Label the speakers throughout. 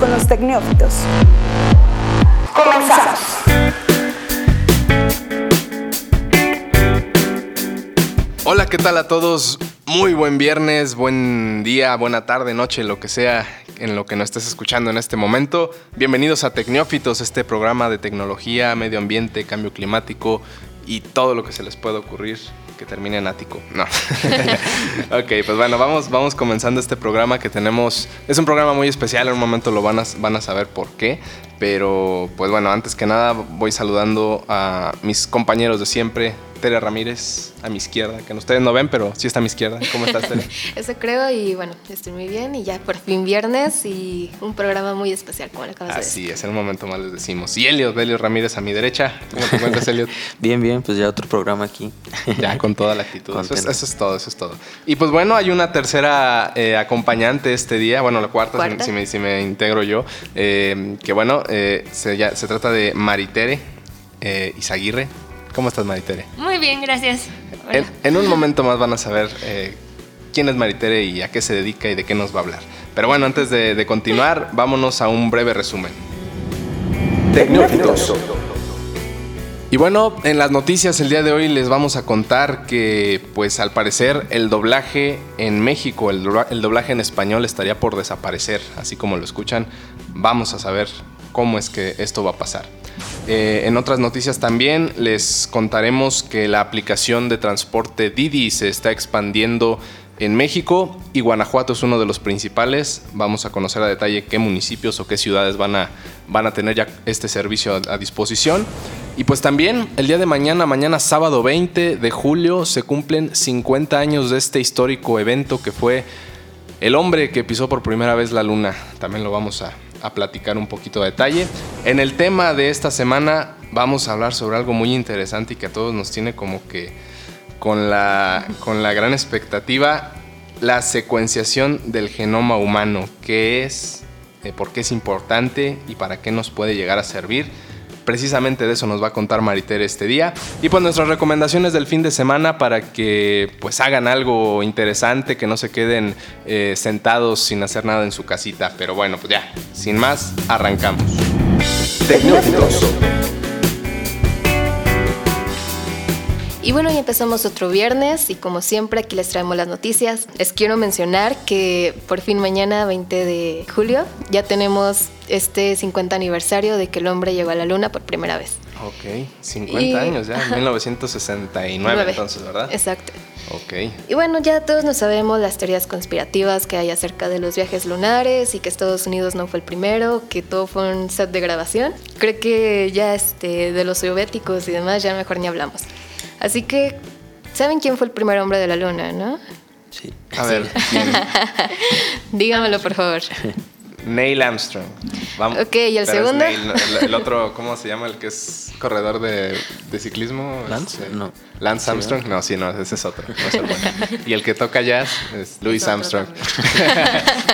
Speaker 1: Con los Tecnófitos. Comenzamos.
Speaker 2: Hola, ¿qué tal a todos? Muy buen viernes, buen día, buena tarde, noche, lo que sea en lo que nos estés escuchando en este momento. Bienvenidos a Tecnófitos, este programa de tecnología, medio ambiente, cambio climático y todo lo que se les pueda ocurrir que termine en ático. No. ok, pues bueno, vamos, vamos comenzando este programa que tenemos. Es un programa muy especial, en un momento lo van a, van a saber por qué. Pero pues bueno, antes que nada voy saludando a mis compañeros de siempre, Tere Ramírez a mi izquierda, que ustedes no ven, pero sí está a mi izquierda. ¿Cómo estás, Tere?
Speaker 3: Eso creo y bueno, estoy muy bien y ya por fin viernes y un programa muy especial, como le acabas
Speaker 2: Así
Speaker 3: de decir.
Speaker 2: es, en un momento más les decimos. Y Eliot, Eliot Ramírez a mi derecha. ¿Cómo te encuentras, Eliot?
Speaker 4: Bien, bien, pues ya otro programa aquí.
Speaker 2: Ya, con toda la actitud. Eso es, eso es todo, eso es todo. Y pues bueno, hay una tercera eh, acompañante este día, bueno, la cuarta, si-
Speaker 3: Cuarta.
Speaker 2: Si, me, si me integro yo, eh, que bueno, eh, se, ya- se trata de Maritere eh, Izaguirre. ¿Cómo estás, Maritere?
Speaker 5: Muy bien, gracias.
Speaker 2: En, en un momento más van a saber eh, quién es Maritere y a qué se dedica y de qué nos va a hablar. Pero bueno, antes de, de continuar, vámonos a un breve resumen. Y bueno, en las noticias el día de hoy les vamos a contar que, pues al parecer, el doblaje en México, el, el doblaje en español estaría por desaparecer, así como lo escuchan. Vamos a saber cómo es que esto va a pasar. Eh, en otras noticias también les contaremos que la aplicación de transporte Didi se está expandiendo en México y Guanajuato es uno de los principales. Vamos a conocer a detalle qué municipios o qué ciudades van a, van a tener ya este servicio a, a disposición. Y pues también el día de mañana, mañana sábado 20 de julio, se cumplen 50 años de este histórico evento que fue el hombre que pisó por primera vez la luna. También lo vamos a, a platicar un poquito a detalle. En el tema de esta semana vamos a hablar sobre algo muy interesante y que a todos nos tiene como que con la, con la gran expectativa, la secuenciación del genoma humano. ¿Qué es? eh, ¿Por qué es importante? ¿Y para qué nos puede llegar a servir? Precisamente de eso nos va a contar Maritere este día. Y pues nuestras recomendaciones del fin de semana para que pues hagan algo interesante, que no se queden eh, sentados sin hacer nada en su casita. Pero bueno, pues ya, sin más, arrancamos.
Speaker 3: Y bueno, ya empezamos otro viernes y como siempre aquí les traemos las noticias. Les quiero mencionar que por fin mañana, 20 de julio, ya tenemos este 50 aniversario de que el hombre llegó a la luna por primera vez.
Speaker 2: Ok, 50
Speaker 3: Y-
Speaker 2: años ya,
Speaker 3: Ajá.
Speaker 2: 1969
Speaker 3: Nueve.
Speaker 2: entonces, ¿verdad?
Speaker 3: Exacto.
Speaker 2: Ok.
Speaker 3: Y bueno, ya todos nos sabemos las teorías conspirativas que hay acerca de los viajes lunares y que Estados Unidos no fue el primero, que todo fue un set de grabación. Creo que ya este, de los soviéticos y demás ya mejor ni hablamos. Así que, ¿saben quién fue el primer hombre de la luna, no?
Speaker 4: Sí.
Speaker 2: A ver, ¿quién?
Speaker 3: Dígamelo, por favor.
Speaker 2: Neil Armstrong. Vamos.
Speaker 3: Ok, ¿y el
Speaker 2: Pero
Speaker 3: segundo?
Speaker 2: Neil, el, el otro, ¿cómo se llama? El que es corredor de, de ciclismo.
Speaker 4: ¿Lance?
Speaker 2: Este,
Speaker 4: No.
Speaker 2: Lance
Speaker 4: Sí,
Speaker 2: Armstrong. No, sí, no, ese es otro. no es el bueno. y el que toca jazz es Louis Armstrong.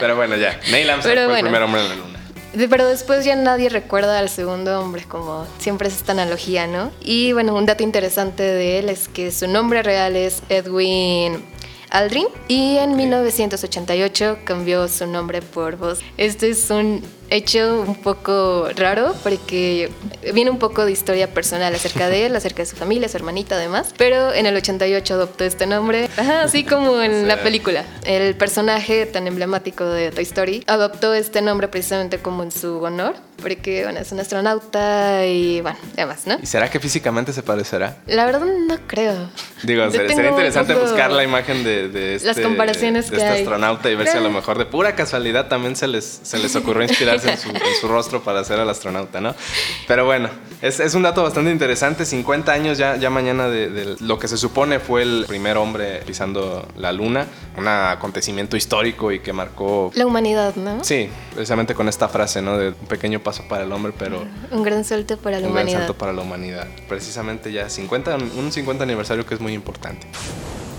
Speaker 2: Pero bueno, ya. Neil Armstrong
Speaker 3: Pero
Speaker 2: fue el primer hombre en la luna.
Speaker 3: Pero después ya nadie recuerda al segundo hombre, como siempre es esta analogía, ¿no? Y bueno, un dato interesante de él es que su nombre real es Edwin Aldrin y en 1988 cambió su nombre por Buzz. Este es un hecho un poco raro porque viene un poco de historia personal acerca de él, acerca de su familia, su hermanita además, pero en el 88 adoptó este nombre, Ajá, así como en
Speaker 2: Sí.
Speaker 3: la película. El personaje tan emblemático de Toy Story adoptó este nombre precisamente como en su honor, porque bueno, es un astronauta y bueno, demás, ¿no?
Speaker 2: ¿Y será que físicamente se parecerá?
Speaker 3: La verdad no creo.
Speaker 2: Digo,
Speaker 3: Yo
Speaker 2: sería, interesante buscar la imagen de, de este,
Speaker 3: Las comparaciones
Speaker 2: de
Speaker 3: que
Speaker 2: este
Speaker 3: hay.
Speaker 2: astronauta y ver si a lo mejor de pura casualidad también se les, se les ocurrió en su, en su rostro para hacer al astronauta, ¿no? Pero bueno, es, es un dato bastante interesante. 50 años ya, ya mañana de, de lo que se supone fue el primer hombre pisando la luna. Un acontecimiento histórico y que marcó...
Speaker 3: La humanidad, ¿no?
Speaker 2: Sí, precisamente con esta frase, ¿no? De un pequeño paso para el hombre, pero
Speaker 3: Un gran salto para la
Speaker 2: un gran
Speaker 3: humanidad.
Speaker 2: salto para la humanidad. Precisamente ya 50, un 50 aniversario que es muy importante.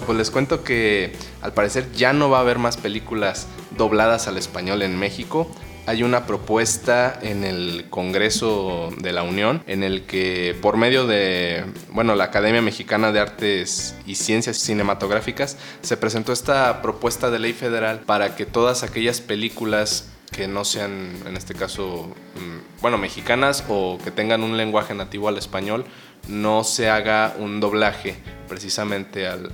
Speaker 2: Pues les cuento que al parecer ya no va a haber más películas dobladas al español en México. Hay una propuesta en el Congreso de la Unión en el que por medio de, bueno, la Academia Mexicana de Artes y Ciencias Cinematográficas se presentó esta propuesta de ley federal para que todas aquellas películas que no sean, en este caso, mm, bueno, mexicanas o que tengan un lenguaje nativo al español, no se haga un doblaje precisamente al,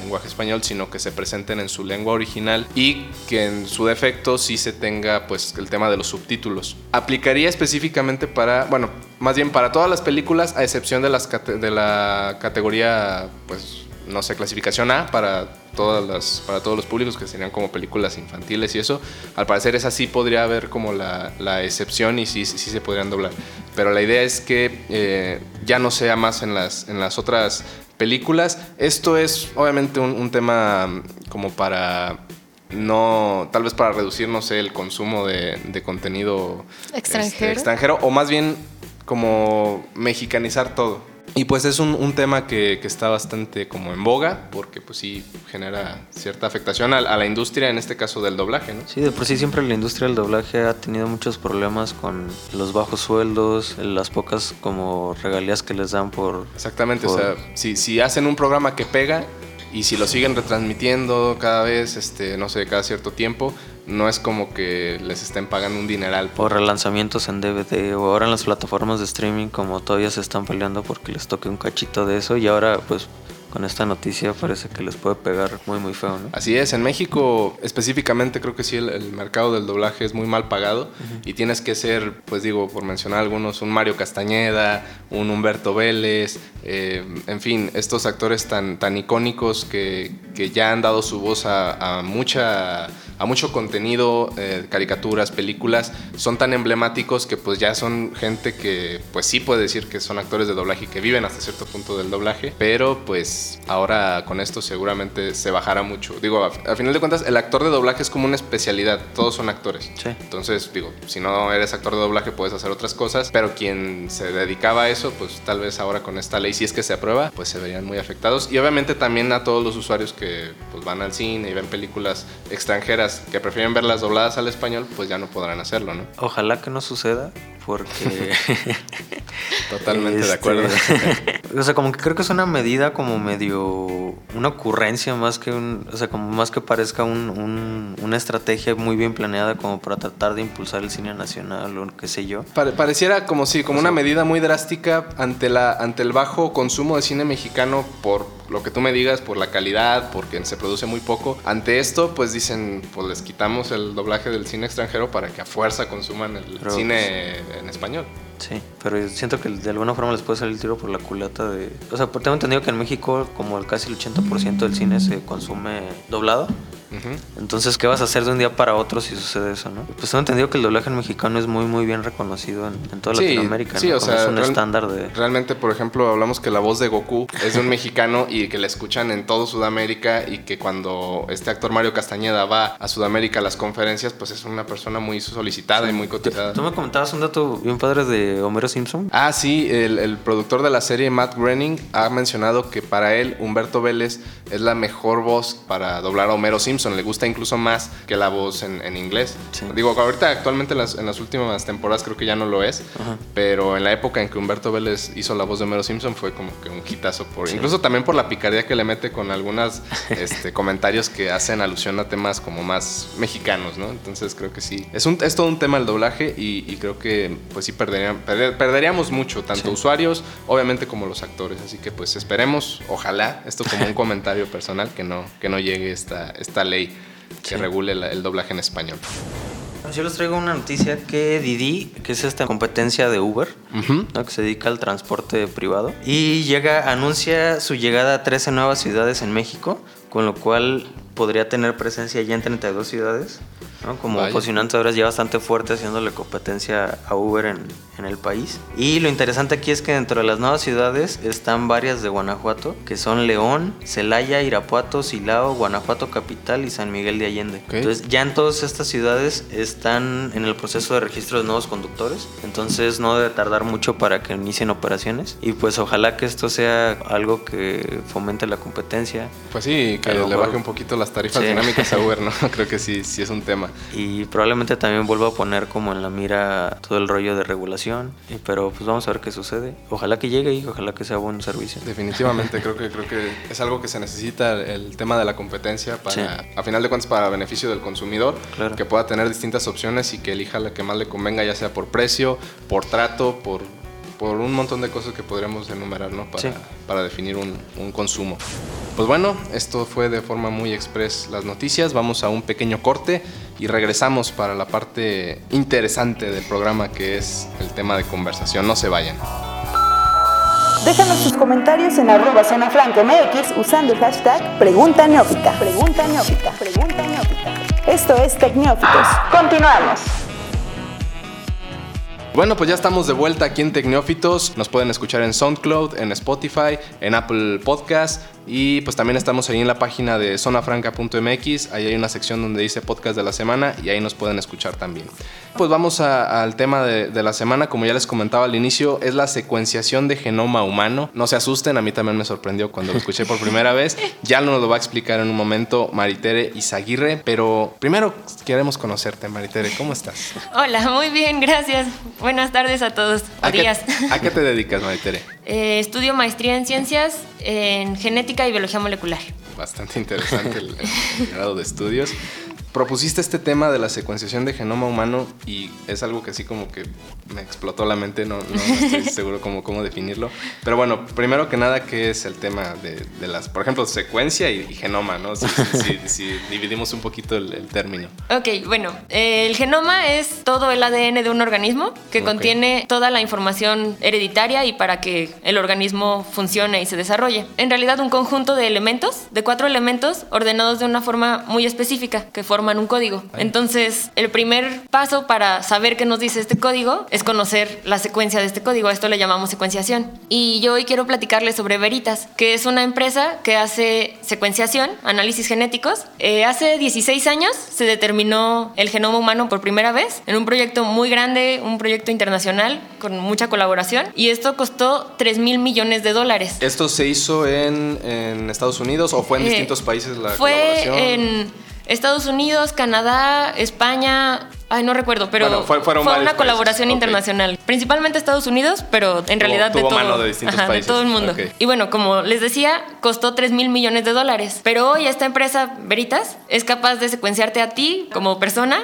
Speaker 2: lenguaje español, sino que se presenten en su lengua original y que en su defecto sí se tenga pues el tema de los subtítulos. Aplicaría específicamente para, bueno, más bien para todas las películas, a excepción de, las, de la categoría pues no sé, clasificación A para, todas las, para todos los públicos que serían como películas infantiles y eso. Al parecer esa sí podría haber como la, la excepción y sí, sí, se podrían doblar. Pero la idea es que eh, ya no sea más en las, en las otras películas. Esto es obviamente un, tema mm, como para no, tal vez para reducir, no sé, el consumo de, de contenido
Speaker 3: este, extranjero.
Speaker 2: extranjero o más bien como mexicanizar todo. Y pues es un, tema que, está bastante como en boga, porque pues sí genera cierta afectación a, la industria, en este caso del doblaje, ¿no?
Speaker 4: Sí, de por sí siempre la industria del doblaje ha tenido muchos problemas con los bajos sueldos, las pocas como regalías que les dan por...
Speaker 2: Exactamente, o sea, si, si hacen un programa que pega y si lo siguen retransmitiendo cada vez, este, no sé, cada cierto tiempo, no es como que les estén pagando un dineral.
Speaker 4: Por relanzamientos en DVD o ahora en las plataformas de streaming como todavía se están peleando porque les toque un cachito de eso y ahora pues con esta noticia parece que les puede pegar muy muy feo, ¿no?
Speaker 2: Así es, en México específicamente creo que sí el, mercado del doblaje es muy mal pagado y tienes que ser, pues digo, por mencionar algunos, un Mario Castañeda, un Humberto Vélez, eh, en fin, estos actores tan, tan icónicos que, que ya han dado su voz a, a mucha a mucho contenido, eh, caricaturas, películas, son tan emblemáticos que pues ya son gente que pues sí puede decir que son actores de doblaje y que viven hasta cierto punto del doblaje, pero pues ahora con esto seguramente se bajará mucho. Digo, a, final de cuentas el actor de doblaje es como una especialidad, todos son actores. Entonces, digo, si no eres actor de doblaje puedes hacer otras cosas, pero quien se dedicaba a eso, pues tal vez ahora con esta ley, si es que se aprueba, pues se verían muy afectados. Y obviamente también a todos los usuarios que pues van al cine y ven películas extranjeras que prefieren verlas dobladas al español, pues ya no podrán hacerlo, ¿no?
Speaker 4: Ojalá que no suceda, porque...
Speaker 2: Totalmente de acuerdo.
Speaker 4: Este, o sea, como que creo que es una medida como medio... Una ocurrencia más que un... O sea, como más que parezca un, una estrategia muy bien planeada como para tratar de impulsar el cine nacional o qué sé yo.
Speaker 2: pareciera como si, como una medida muy drástica ante, la, ante el bajo consumo de cine mexicano por lo que tú me digas, por la calidad, porque se produce muy poco. Ante esto, pues dicen, pues les quitamos el doblaje del cine extranjero para que a fuerza consuman el cine en español.
Speaker 4: Sí, pero siento que de alguna forma les puede salir el tiro por la culata de... O sea, tengo entendido que en México como el casi el 80% del cine se consume doblado. Entonces, ¿qué vas a hacer de un día para otro si sucede eso, no? Pues tengo entendido que el doblaje mexicano es muy, muy bien reconocido en, toda Latinoamérica.
Speaker 2: Sí, o sea,
Speaker 4: es un estándar de...
Speaker 2: Realmente, por ejemplo, hablamos que la voz de Goku es de un mexicano y que la escuchan en todo Sudamérica y que cuando este actor Mario Castañeda va a Sudamérica a las conferencias, pues es una persona muy solicitada y muy cotizada.
Speaker 4: ¿Tú me comentabas un dato bien padre de Homero Simpson?
Speaker 2: Ah, sí, el, el productor de la serie, Matt Groening, ha mencionado que para él Humberto Vélez es la mejor voz para doblar a Homero Simpson. Le gusta incluso más que la voz en, inglés. Digo, ahorita actualmente en las, últimas temporadas creo que ya no lo es, pero en la época en que Humberto Vélez hizo la voz de Homero Simpson fue como que un hitazo por, incluso también por la picardía que le mete con algunos este, comentarios que hacen alusión a temas como más mexicanos, ¿no? Entonces creo que sí. Es, un, es todo un tema el doblaje y, creo que pues sí perderíamos mucho, tanto usuarios, obviamente como los actores. Así que pues esperemos, ojalá, esto como un comentario personal que no, que no llegue esta, esta ley que regule el doblaje en español.
Speaker 4: Yo les traigo una noticia que Didi, que es esta competencia de Uber, que se dedica al transporte privado, y llega, anuncia su llegada a 13 nuevas ciudades en México, con lo cual podría tener presencia ya en 32 ciudades. Como posicionante ahora es ya bastante fuerte haciéndole competencia a Uber en, en, el país. Y lo interesante aquí es que dentro de las nuevas ciudades están varias de Guanajuato, que son León, Celaya, Irapuato, Silao, Guanajuato Capital y San Miguel de Allende. Entonces ya en todas estas ciudades están en el proceso de registro de nuevos conductores, entonces no debe tardar mucho para que inicien operaciones y pues ojalá que esto sea algo que fomente la competencia.
Speaker 2: Pues sí, que le baje un poquito las tarifas dinámicas a Uber, ¿no? Creo que sí, sí es un tema.
Speaker 4: Y probablemente también vuelva a poner como en la mira todo el rollo de regulación. Pero pues vamos a ver qué sucede. Ojalá que llegue y ojalá que sea buen servicio.
Speaker 2: Definitivamente, creo que creo que es algo que se necesita el tema de la competencia para, a final de cuentas, para beneficio del consumidor, que pueda tener distintas opciones y que elija la que más le convenga, ya sea por precio, por trato, por por un montón de cosas que podríamos enumerar ¿no? para, para definir un, un, consumo. Pues bueno, esto fue de forma muy express las noticias. Vamos a un pequeño corte y regresamos para la parte interesante del programa que es el tema de conversación. No se vayan.
Speaker 1: Déjanos tus comentarios en arroba zona franca MX usando el hashtag Pregunta Neófita. Pregunta Neófita. Pregunta Neófita. Esto es Tecneófitos. Continuamos.
Speaker 2: Bueno, pues ya estamos de vuelta aquí en Tecneófitos. Nos pueden escuchar en SoundCloud, en Spotify, en Apple Podcast y pues también estamos ahí en la página de zonafranca.mx. Ahí hay una sección donde dice podcast de la semana y ahí nos pueden escuchar también. Pues vamos al tema de, la semana. Como ya les comentaba al inicio, es la secuenciación de genoma humano. No se asusten, a mí también me sorprendió cuando lo escuché por primera vez. Ya nos lo va a explicar en un momento Maritere Izaguirre. Pero primero queremos conocerte, Maritere. ¿Cómo estás?
Speaker 5: Hola, muy bien, gracias. Buenas tardes a todos.
Speaker 2: ¿A, qué, ¿A qué te dedicas, Maritere?
Speaker 5: Eh, estudio maestría en ciencias en genética y biología molecular.
Speaker 2: Bastante interesante el grado de estudios propusiste este tema de la secuenciación de genoma humano y es algo que así como que me explotó la mente, no, estoy seguro cómo, cómo definirlo. Pero bueno, primero que nada, ¿qué es el tema de, las, por ejemplo, secuencia y, genoma, ¿no? Si, dividimos un poquito el, término.
Speaker 5: Ok, bueno, el genoma es todo el ADN de un organismo que contiene toda la información hereditaria y para que el organismo funcione y se desarrolle. En realidad, un conjunto de elementos, de cuatro elementos ordenados de una forma muy específica que forma un código. Entonces, el primer paso para saber qué nos dice este código es conocer la secuencia de este código. esto le llamamos secuenciación. Y yo hoy quiero platicarles sobre Veritas, que es una empresa que hace secuenciación, análisis genéticos. Eh, hace 16 años se determinó el genoma humano por primera vez en un proyecto muy grande, un proyecto internacional con mucha colaboración. Y esto costó 3 mil millones de dólares.
Speaker 2: ¿Esto se hizo en, Estados Unidos o fue en eh, distintos países la
Speaker 5: fue en Estados Unidos, Canadá, España, ay no recuerdo, pero fue, una colaboración internacional, principalmente Estados Unidos, pero en realidad de, todo, de, todo el mundo. Y bueno, como les decía, costó 3 mil millones de dólares, pero hoy esta empresa Veritas es capaz de secuenciarte a ti como persona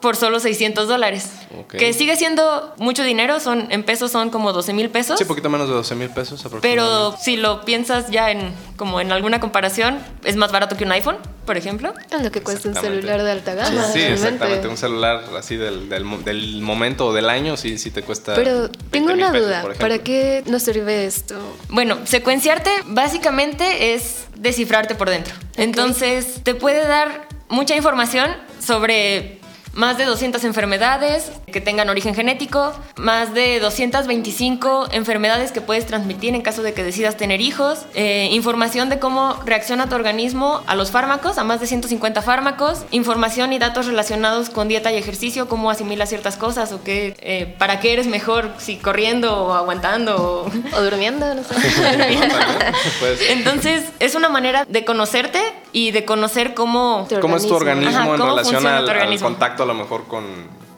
Speaker 5: por solo 600 dólares. Que sigue siendo mucho dinero, son en pesos son como 12 mil pesos.
Speaker 2: Sí, poquito menos de 12 mil pesos
Speaker 5: Pero si lo piensas ya en como en alguna comparación, es más barato que un iPhone, por ejemplo.
Speaker 3: Es lo que cuesta un celular de alta gama.
Speaker 2: Sí, exactamente. Un celular así del, del, momento o del año, sí, sí te cuesta.
Speaker 3: Pero tengo una duda. ¿Para qué nos sirve esto?
Speaker 5: Bueno, secuenciarte básicamente es descifrarte por dentro. Entonces, te puede dar mucha información sobre más de 200 enfermedades que tengan origen genético, más de 225 enfermedades que puedes transmitir en caso de que decidas tener hijos, eh, información de cómo reacciona tu organismo a los fármacos, a más de 150 fármacos, información y datos relacionados con dieta y ejercicio, cómo asimilas ciertas cosas o qué, eh, para qué eres mejor, si corriendo o aguantando
Speaker 3: o, durmiendo, no sé.
Speaker 5: Entonces, es una manera de conocerte y de conocer cómo...
Speaker 2: ¿Cómo es tu organismo en relación al contacto lo mejor con,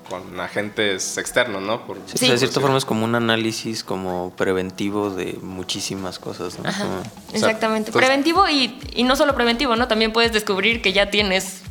Speaker 2: agentes externos, ¿no?
Speaker 4: sí, de cierta forma es como un análisis como preventivo de muchísimas cosas, ¿no?
Speaker 5: exactamente. preventivo y, y, no solo preventivo, ¿no? También puedes descubrir que ya tienes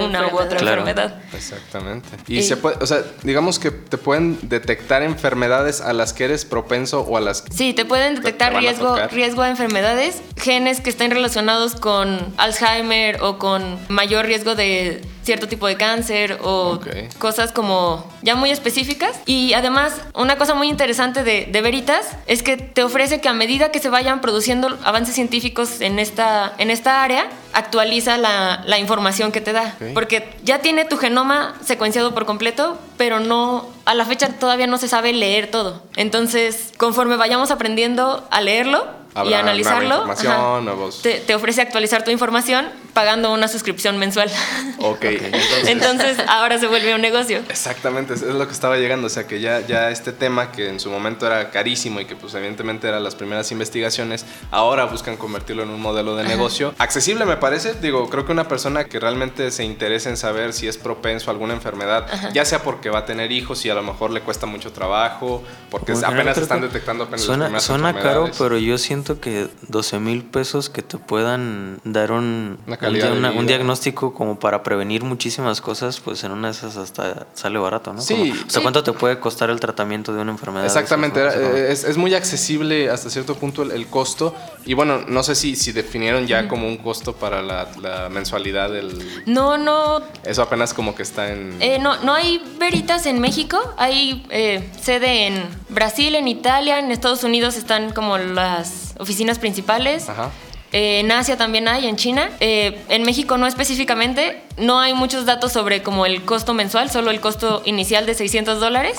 Speaker 5: una u otra enfermedad.
Speaker 2: Exactamente. Y se puede, o sea, digamos que te pueden detectar enfermedades a las que eres propenso o a las que
Speaker 5: Sí, te pueden detectar riesgo, riesgo a enfermedades, genes que estén relacionados con Alzheimer o con mayor riesgo de cierto tipo de cáncer o cosas como ya muy específicas. Y además, una cosa muy interesante de, de, Veritas es que te ofrece que a medida que se vayan produciendo avances científicos en esta, en esta área, actualiza la, la información que te da. Porque ya tiene tu genoma secuenciado por completo, pero no, a la fecha todavía no se sabe leer todo. Entonces, conforme vayamos aprendiendo a leerlo,
Speaker 2: Habrá
Speaker 5: y analizarlo,
Speaker 2: nueva información,
Speaker 5: ajá,
Speaker 2: nuevos-
Speaker 5: te, te ofrece actualizar tu información pagando una suscripción mensual.
Speaker 2: Ok, entonces...
Speaker 5: Entonces ahora se vuelve un negocio.
Speaker 2: Exactamente, es lo que estaba llegando, o sea que ya, ya este tema que en su momento era carísimo y que pues evidentemente eran las primeras investigaciones, ahora buscan convertirlo en un modelo de negocio. Accesible me parece, digo, creo que una persona que realmente se interesa en saber si es propenso a alguna enfermedad, ya sea porque va a tener hijos y a lo mejor le cuesta mucho trabajo, porque apenas están detectando apenas las
Speaker 4: Suena,
Speaker 2: primeras
Speaker 4: suena caro,
Speaker 2: enfermedades.
Speaker 4: pero yo siento que 12 mil pesos que te puedan dar un,
Speaker 2: Una calidad
Speaker 4: una- un diagnóstico como para prevenir muchísimas cosas, pues en una de esas hasta sale barato, ¿no?
Speaker 2: Sí,
Speaker 4: Como- o sea,
Speaker 2: sí.
Speaker 4: ¿cuánto te puede costar el tratamiento de una enfermedad? esas,
Speaker 2: Exactamente,
Speaker 4: no?
Speaker 2: eh, es, es muy accesible hasta cierto punto el, el costo. Y bueno, no sé si, si definieron ya como un costo para la, la mensualidad del...
Speaker 5: No, no,
Speaker 2: Eso apenas como que está en...
Speaker 5: eh, no, no hay veritas en México. Hay eh, sede en Brasil, en Italia, en Estados Unidos están como las oficinas principales.
Speaker 2: Ajá.
Speaker 5: Eh, en Asia también hay, en China. Eh, en México no específicamente. No hay muchos datos sobre como el costo mensual, solo el costo inicial de 600 dólares.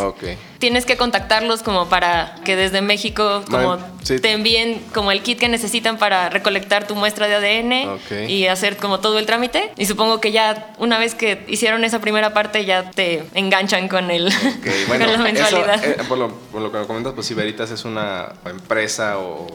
Speaker 5: Tienes que contactarlos como para que desde México como
Speaker 2: Vale, sí.
Speaker 5: te envíen como el kit que necesitan para recolectar tu muestra de ADN y hacer como todo el trámite. Y supongo que ya una vez que hicieron esa primera parte ya te enganchan con el
Speaker 2: Ok, bueno,
Speaker 5: con la
Speaker 2: eso,
Speaker 5: mensualidad.
Speaker 2: eh, por, lo, por lo que me comentas, pues si Veritas es una empresa o,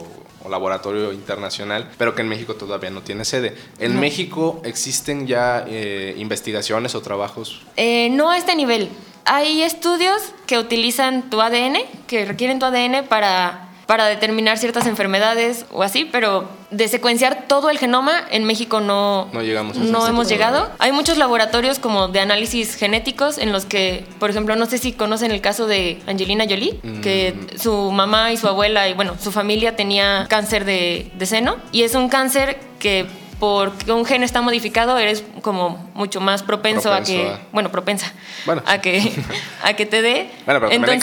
Speaker 2: o laboratorio internacional, pero que en México todavía no tiene sede. ¿En México existen ya eh, investigaciones o trabajos?
Speaker 5: Eh, no a este nivel. Hay estudios que utilizan tu ADN, que requieren tu ADN para, para determinar ciertas enfermedades o así, pero de secuenciar todo el genoma en México no,
Speaker 2: No llegamos
Speaker 5: no hemos llegado. Hay muchos laboratorios como de análisis genéticos en los que, por ejemplo, no sé si conocen el caso de Angelina Jolie, que
Speaker 2: Mm.
Speaker 5: su mamá y su abuela y bueno, su familia tenía cáncer de, de seno y es un cáncer que porque un gen está modificado eres como mucho más propenso, a que
Speaker 2: a-
Speaker 5: bueno propensa
Speaker 2: Bueno.
Speaker 5: a que a que te dé
Speaker 2: Bueno, pero también hay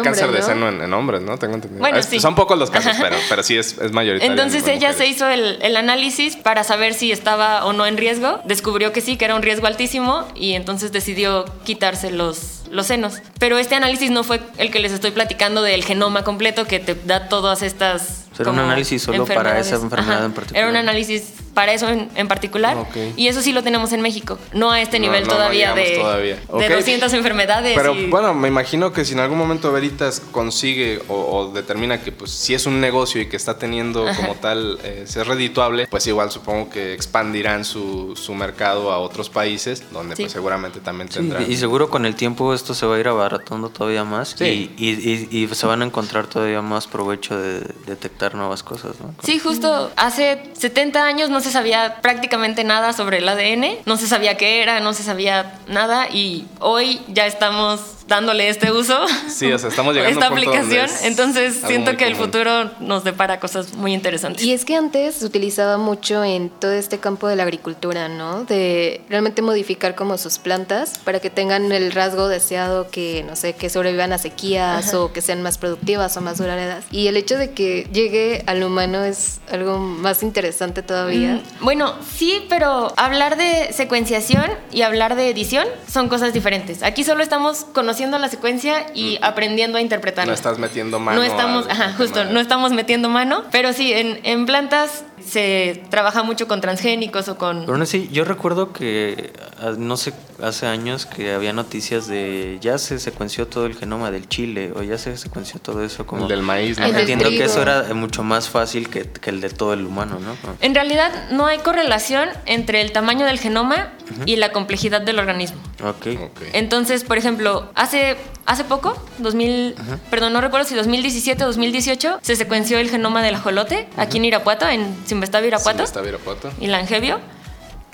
Speaker 2: cáncer de, seno en, en hombres, ¿no? Tengo entendido.
Speaker 5: Bueno,
Speaker 2: Es-
Speaker 5: sí.
Speaker 2: Son pocos los casos, pero, pero sí es, es mayoritario. en-
Speaker 5: Entonces
Speaker 2: en
Speaker 5: ella se hizo el, el análisis para saber si estaba o no en riesgo. Descubrió que sí, que era un riesgo altísimo y entonces decidió quitarse los, los senos. Pero este análisis no fue el que les estoy platicando del genoma completo que te da todas estas...
Speaker 4: Era un análisis solo para esa enfermedad en particular.
Speaker 5: Era un análisis para eso en, en particular
Speaker 2: Ok.
Speaker 5: y eso sí lo tenemos en México. No a este
Speaker 2: No,
Speaker 5: nivel
Speaker 2: no, no
Speaker 5: todavía, de,
Speaker 2: todavía.
Speaker 5: de
Speaker 2: Ok.
Speaker 5: 200 enfermedades.
Speaker 2: Pero
Speaker 5: y-
Speaker 2: bueno, me imagino que si en algún momento Veritas consigue o, o determina que pues si es un negocio y que está teniendo como tal eh, ser redituable, pues igual supongo que expandirán su, su mercado a otros países donde
Speaker 5: Sí.
Speaker 2: pues seguramente también
Speaker 4: Sí,
Speaker 2: tendrán.
Speaker 4: y seguro con el tiempo esto se va a ir abaratando todavía más
Speaker 2: Sí.
Speaker 4: y, y- y- y se van a encontrar todavía más provecho de detectar nuevas cosas, ¿no?
Speaker 5: Sí, justo hace 70 años no se sabía prácticamente nada sobre el ADN, no se sabía qué era, no se sabía nada y hoy ya estamos dándole este uso.
Speaker 2: Sí, o sea, estamos llegando
Speaker 5: esta
Speaker 2: a un punto donde
Speaker 5: aplicación,
Speaker 2: es
Speaker 5: entonces siento que el futuro nos depara cosas muy interesantes.
Speaker 3: Y es que antes se utilizaba mucho en todo este campo de la agricultura, ¿no? De realmente modificar como sus plantas para que tengan el rasgo deseado que, no sé, que sobrevivan a sequías o que sean más productivas o más duraderas. Y el hecho de que llegue al humano es algo más interesante todavía.
Speaker 5: Mm, Bueno, sí, pero hablar de secuenciación y hablar de edición son cosas diferentes. Aquí solo estamos conociendo la secuencia y aprendiendo a interpretarla.
Speaker 2: No estás metiendo mano.
Speaker 5: No estamos,
Speaker 2: al
Speaker 5: ajá, justo, no estamos metiendo mano, pero sí, en, en plantas se trabaja mucho con transgénicos o con...
Speaker 4: Pero aún así, yo recuerdo que, ah, no sé, hace años que había noticias de ya se secuenció todo el genoma del chile o ya se secuenció todo eso como...
Speaker 2: El del maíz, ¿no?
Speaker 3: El
Speaker 4: Entiendo que eso era mucho más fácil que, que el de todo el humano, ¿no?
Speaker 5: En realidad no hay correlación entre el tamaño del genoma y la complejidad del organismo.
Speaker 4: Ok.
Speaker 2: Ok.
Speaker 5: Entonces, por ejemplo, hace, hace poco, 2000, perdón, no recuerdo si 2017 o 2018, se secuenció el genoma del ajolote aquí en Irapuato, en Simbestavi, Irapuato.
Speaker 2: Virapuato.
Speaker 5: y Langevio.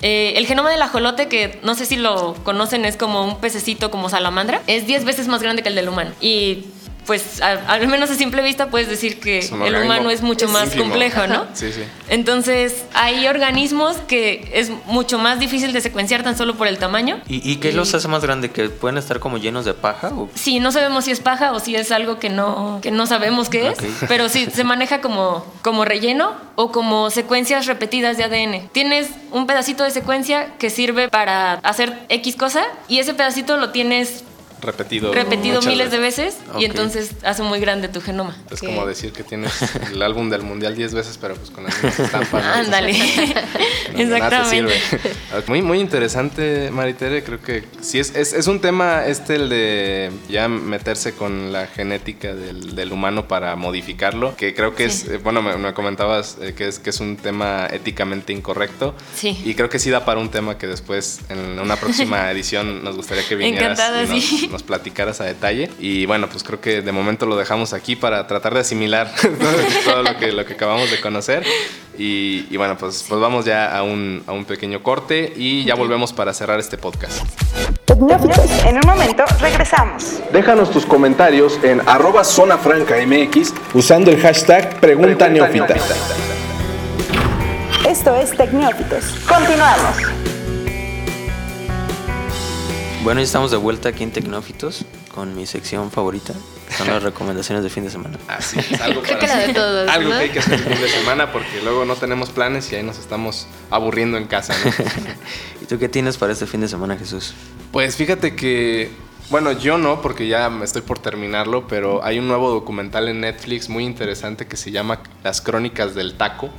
Speaker 5: Eh, el genoma del ajolote, que no sé si lo conocen, es como un pececito como salamandra, es 10 veces más grande que el del humano. Y pues a- al menos a simple vista puedes decir que el humano es mucho más
Speaker 2: ínfimo.
Speaker 5: complejo, ¿no?
Speaker 2: Sí, sí.
Speaker 5: Entonces hay organismos que es mucho más difícil de secuenciar tan solo por el tamaño.
Speaker 4: ¿Y, y qué los hace más grande? ¿Que pueden estar como llenos de paja? O...
Speaker 5: Sí, no sabemos si es paja o si es algo que no, que no sabemos qué es, pero sí se maneja como, como relleno o como secuencias repetidas de ADN. Tienes un pedacito de secuencia que sirve para hacer X cosa y ese pedacito lo tienes
Speaker 2: repetido.
Speaker 5: repetido miles de
Speaker 2: veces.
Speaker 5: y entonces hace muy grande tu genoma.
Speaker 2: Es como decir que tienes el álbum del mundial 10 veces, pero pues con las mismas estampas. ¿no?
Speaker 5: Ándale.
Speaker 2: No,
Speaker 5: Exactamente.
Speaker 2: sirve. Muy, muy interesante, Maritere. Creo que sí es, es, es un tema este el de ya meterse con la genética del, del humano para modificarlo. Que creo que es, eh, bueno, me, me comentabas eh, que es que es un tema éticamente incorrecto.
Speaker 5: Sí.
Speaker 2: Y creo que sí da para un tema que después en una próxima edición nos gustaría que vinieras
Speaker 5: Encantada,
Speaker 2: y nos,
Speaker 5: sí.
Speaker 2: Nos platicaras a detalle. Y bueno, pues creo que de momento lo dejamos aquí para tratar de asimilar todo, lo, que, lo que acabamos de conocer. Y, y bueno, pues, pues vamos ya a un, a un pequeño corte y ya volvemos para cerrar este podcast.
Speaker 1: En un momento regresamos.
Speaker 6: Déjanos tus comentarios en arroba zona franca MX usando el hashtag Pregunta Neófita.
Speaker 1: Esto es Tecnófitos. Continuamos.
Speaker 4: Bueno, ya estamos de vuelta aquí en Tecnófitos con mi sección favorita, que son las recomendaciones de fin de semana.
Speaker 2: Así es, algo,
Speaker 3: Creo
Speaker 2: para
Speaker 3: que la de
Speaker 2: hacer-
Speaker 3: todos,
Speaker 2: algo
Speaker 3: ¿no?
Speaker 2: que hay que hacer el fin de semana porque luego no tenemos planes y ahí nos estamos aburriendo en casa. ¿no?
Speaker 4: ¿Y tú qué tienes para este fin de semana, Jesús?
Speaker 2: Pues fíjate que, bueno, yo no, porque ya me estoy por terminarlo, pero hay un nuevo documental en Netflix muy interesante que se llama Las Crónicas del Taco.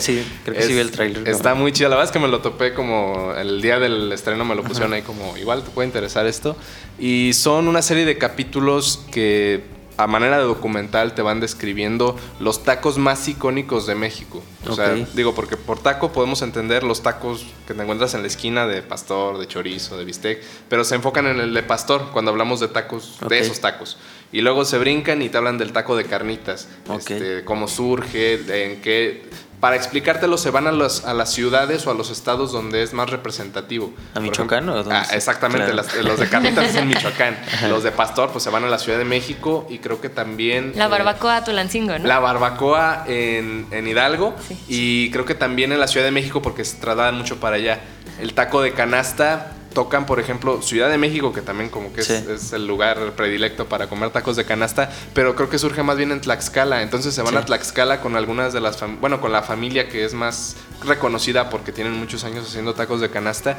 Speaker 4: Sí, creo que sí vi el tráiler.
Speaker 2: Está muy chido, la verdad es que me lo topé como el día del estreno, me lo pusieron ahí como, igual te puede interesar esto. Y son una serie de capítulos que a manera de documental te van describiendo los tacos más icónicos de México. O sea, digo, porque por taco podemos entender los tacos que te encuentras en la esquina de pastor, de chorizo, de bistec, pero se enfocan en el de pastor cuando hablamos de tacos, de esos tacos. Y luego se brincan y te hablan del taco de carnitas,
Speaker 4: Ok.
Speaker 2: este, cómo surge, en qué... Para explicártelo se van a, los- a las ciudades o a los estados donde es más representativo.
Speaker 4: ¿A Michoacán
Speaker 2: ejemplo-
Speaker 4: o dónde
Speaker 2: Ah, exactamente,
Speaker 4: Claro.
Speaker 2: las- los de carnitas es en Michoacán, los de pastor pues se van a la Ciudad de México y creo que también...
Speaker 5: La
Speaker 2: eh,
Speaker 5: barbacoa Tulancingo, ¿no?
Speaker 2: la barbacoa en, en Hidalgo
Speaker 5: Sí.
Speaker 2: y creo que también en la Ciudad de México porque se trasladan mucho para allá. El taco de canasta tocan, por ejemplo, Ciudad de México, que también como que es,
Speaker 4: Sí.
Speaker 2: es el lugar predilecto para comer tacos de canasta, pero creo que surge más bien en Tlaxcala. Entonces se van
Speaker 4: Sí.
Speaker 2: a Tlaxcala con algunas de las, bueno, con la familia que es más reconocida porque tienen muchos años haciendo tacos de canasta.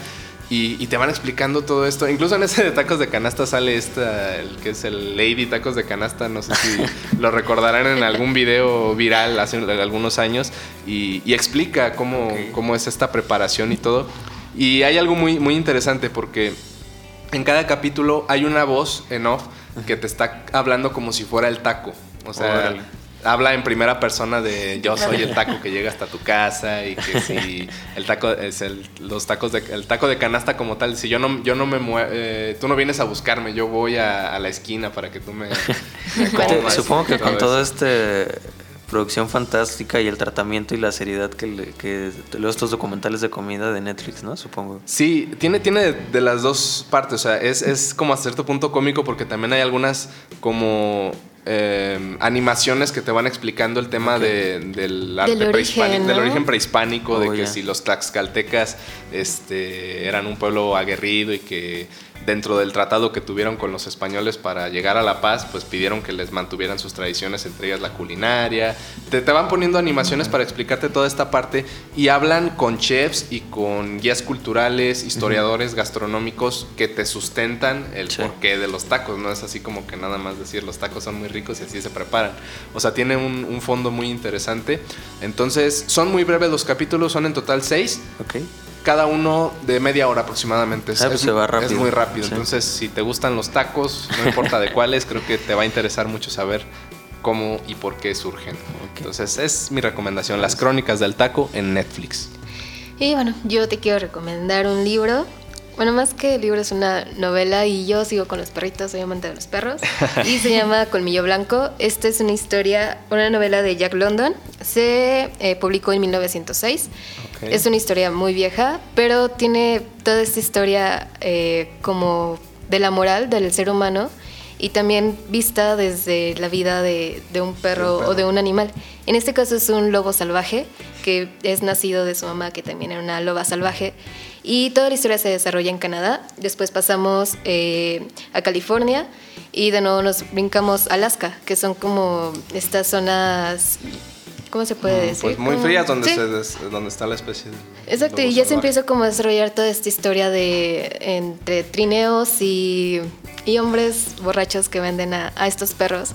Speaker 2: Y, y te van explicando todo esto. Incluso en ese de tacos de canasta sale esta, el que es el Lady Tacos de Canasta. No sé si lo recordarán en algún video viral hace algunos años. Y, y explica cómo, cómo es esta preparación y todo. Y hay algo muy, muy interesante porque en cada capítulo hay una voz en off que te está hablando como si fuera el taco. O sea,
Speaker 4: Órale.
Speaker 2: habla en primera persona de yo soy el taco que llega hasta tu casa y que si el taco es el, los tacos de el taco de canasta como tal, si yo no yo no me mue- eh, tú no vienes a buscarme, yo voy a, a la esquina para que tú me, me comas
Speaker 4: Supongo que con
Speaker 2: todo
Speaker 4: este producción fantástica y el tratamiento y la seriedad que, le- que estos documentales de comida de Netflix, ¿no? Supongo.
Speaker 2: Sí, tiene, tiene de, de las dos partes. O sea, es, es como a cierto punto cómico porque también hay algunas como eh, animaciones que te van explicando el tema de- del arte
Speaker 3: Del
Speaker 2: prehispánico,
Speaker 3: origen,
Speaker 2: del origen prehispánico, de
Speaker 4: Oh,
Speaker 2: que si los tlaxcaltecas este, eran un pueblo aguerrido y que dentro del tratado que tuvieron con los españoles para llegar a la paz, pues pidieron que les mantuvieran sus tradiciones, entre ellas la culinaria. Te, te van poniendo animaciones para explicarte toda esta parte y hablan con chefs y con guías culturales, historiadores gastronómicos que te sustentan el
Speaker 4: Sí.
Speaker 2: porqué de los tacos. No es así como que nada más decir los tacos son muy ricos y así se preparan. O sea, tiene un, un fondo muy interesante. Entonces, son muy breves los capítulos, son en total seis
Speaker 4: Ok.
Speaker 2: Cada uno de media hora aproximadamente. Es,
Speaker 4: Ah, pues
Speaker 2: es-
Speaker 4: se va
Speaker 2: es
Speaker 4: rápido.
Speaker 2: muy rápido.
Speaker 4: Sí.
Speaker 2: Entonces, si te gustan los tacos, no importa de cuáles, creo que te va a interesar mucho saber cómo y por qué surgen. Entonces, es mi recomendación, Las Crónicas del Taco en Netflix.
Speaker 3: Y bueno, yo te quiero recomendar un libro. Bueno, más que el libro es una novela y yo sigo con los perritos, soy amante de los perros. Y se llama Colmillo Blanco. Esta es una historia, una novela de Jack London. Se eh, publicó en 1906.
Speaker 2: Ok.
Speaker 3: Es una historia muy vieja, pero tiene toda esta historia eh, como de la moral del ser humano y también vista desde la vida de, de un perro
Speaker 2: perro.
Speaker 3: o de un animal. En este caso es un lobo salvaje que es nacido de su mamá, que también era una loba salvaje. Y toda la historia se desarrolla en Canadá. Después pasamos eh, a California y de nuevo nos brincamos a Alaska, que son como estas zonas ¿cómo se puede decir?
Speaker 2: Pues muy frías donde,
Speaker 3: Sí.
Speaker 2: se donde está la especie de
Speaker 3: Exacto, y ya se
Speaker 2: salvaje.
Speaker 3: empieza como a desarrollar toda esta historia de entre trineos y, y hombres borrachos que venden a, a estos perros.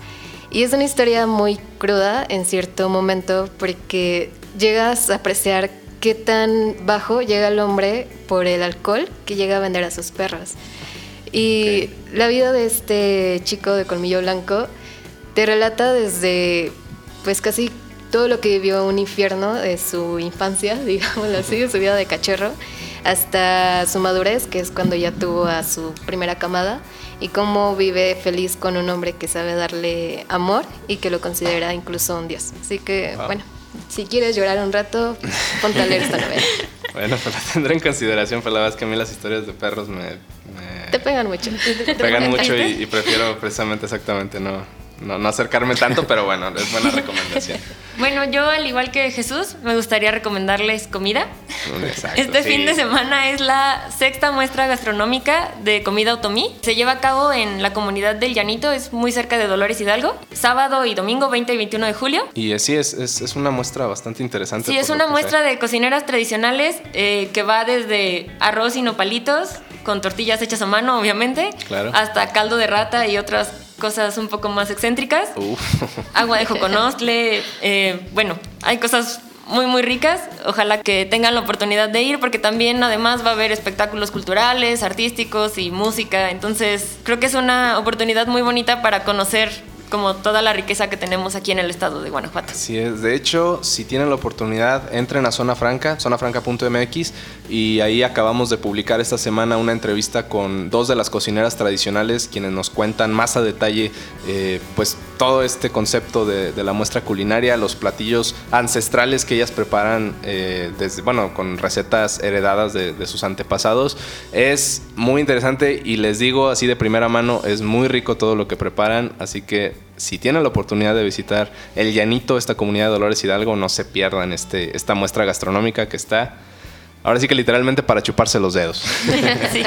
Speaker 3: Y es una historia muy cruda en cierto momento porque llegas a apreciar qué tan bajo llega el hombre por el alcohol que llega a vender a sus perros. Y la vida de este chico de colmillo blanco te relata desde pues casi todo lo que vivió un infierno de su infancia, digámoslo así, de su vida de cachorro, hasta su madurez, que es cuando ya tuvo a su primera camada, y cómo vive feliz con un hombre que sabe darle amor y que lo considera incluso un dios. Así que,
Speaker 2: Wow.
Speaker 3: bueno, si quieres llorar un rato, ponte a leer esta novela.
Speaker 2: Bueno, pues la tendré en consideración, pero la verdad es que a mí las historias de perros me, me
Speaker 3: Te pegan mucho.
Speaker 2: pegan
Speaker 5: ponen
Speaker 2: mucho y, y prefiero precisamente exactamente no, no, no acercarme tanto, pero bueno, es buena recomendación.
Speaker 5: Bueno, yo al igual que Jesús, me gustaría recomendarles comida.
Speaker 2: Exacto,
Speaker 5: Este
Speaker 2: sí.
Speaker 5: fin de semana es la sexta muestra gastronómica de comida otomí. Se lleva a cabo en la comunidad del Llanito, es muy cerca de Dolores Hidalgo, sábado y domingo 20 y 21 de julio.
Speaker 2: Y eh, sí, es, es, es una muestra bastante interesante.
Speaker 5: Sí, es una muestra
Speaker 2: sé.
Speaker 5: de cocineras tradicionales eh, que va desde arroz y nopalitos, con tortillas hechas a mano, obviamente,
Speaker 2: Claro.
Speaker 5: hasta caldo de rata y otras cosas un poco más excéntricas. Agua de joconostle, eh, bueno, hay cosas muy muy ricas, ojalá que tengan la oportunidad de ir porque también además va a haber espectáculos culturales, artísticos y música, entonces creo que es una oportunidad muy bonita para conocer como toda la riqueza que tenemos aquí en el estado de Guanajuato.
Speaker 2: Así es. De hecho, si tienen la oportunidad, entren a Zona Franca, zonafranca.mx, y ahí acabamos de publicar esta semana una entrevista con dos de las cocineras tradicionales, quienes nos cuentan más a detalle, eh, pues todo este concepto de, de la muestra culinaria, los platillos ancestrales que ellas preparan, eh, desde, bueno, con recetas heredadas de, de sus antepasados. Es muy interesante y les digo así de primera mano, es muy rico todo lo que preparan, así que si tienen la oportunidad de visitar el Llanito, esta comunidad de Dolores Hidalgo, no se pierdan este, esta muestra gastronómica que está, ahora sí que literalmente para chuparse los dedos.
Speaker 5: Sí.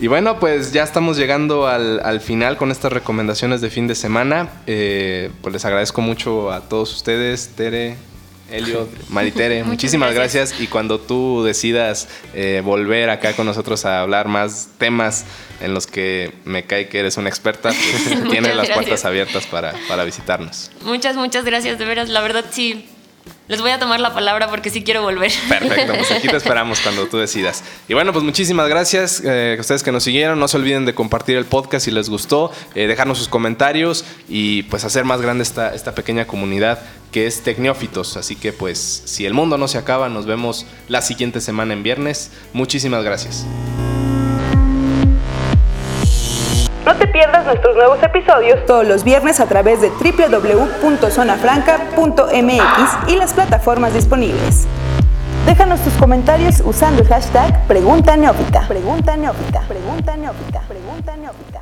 Speaker 2: Y bueno, pues ya estamos llegando al, al final con estas recomendaciones de fin de semana. Eh, pues les agradezco mucho a todos ustedes, Tere, Elliot, Maritere, muchísimas
Speaker 5: gracias.
Speaker 2: gracias. Y cuando tú decidas eh, volver acá con nosotros a hablar más temas en los que me cae que eres una experta, pues tienes las puertas abiertas para, para visitarnos.
Speaker 5: Muchas, muchas gracias, de veras, la verdad sí, les voy a tomar la palabra porque sí quiero volver.
Speaker 2: Perfecto, pues aquí te esperamos cuando tú decidas. Y bueno, pues muchísimas gracias eh, a ustedes que nos siguieron. No se olviden de compartir el podcast si les gustó, eh, dejarnos sus comentarios y pues hacer más grande esta, esta pequeña comunidad que es Tecnófitos. Así que pues si el mundo no se acaba, nos vemos la siguiente semana en viernes. Muchísimas gracias.
Speaker 1: Te pierdas nuestros nuevos episodios todos los viernes a través de www.zonafranca.mx y las plataformas disponibles. Déjanos tus comentarios usando el hashtag Pregunta Neófita. Pregunta Neófita. Pregunta Neófita. Pregunta Neófita.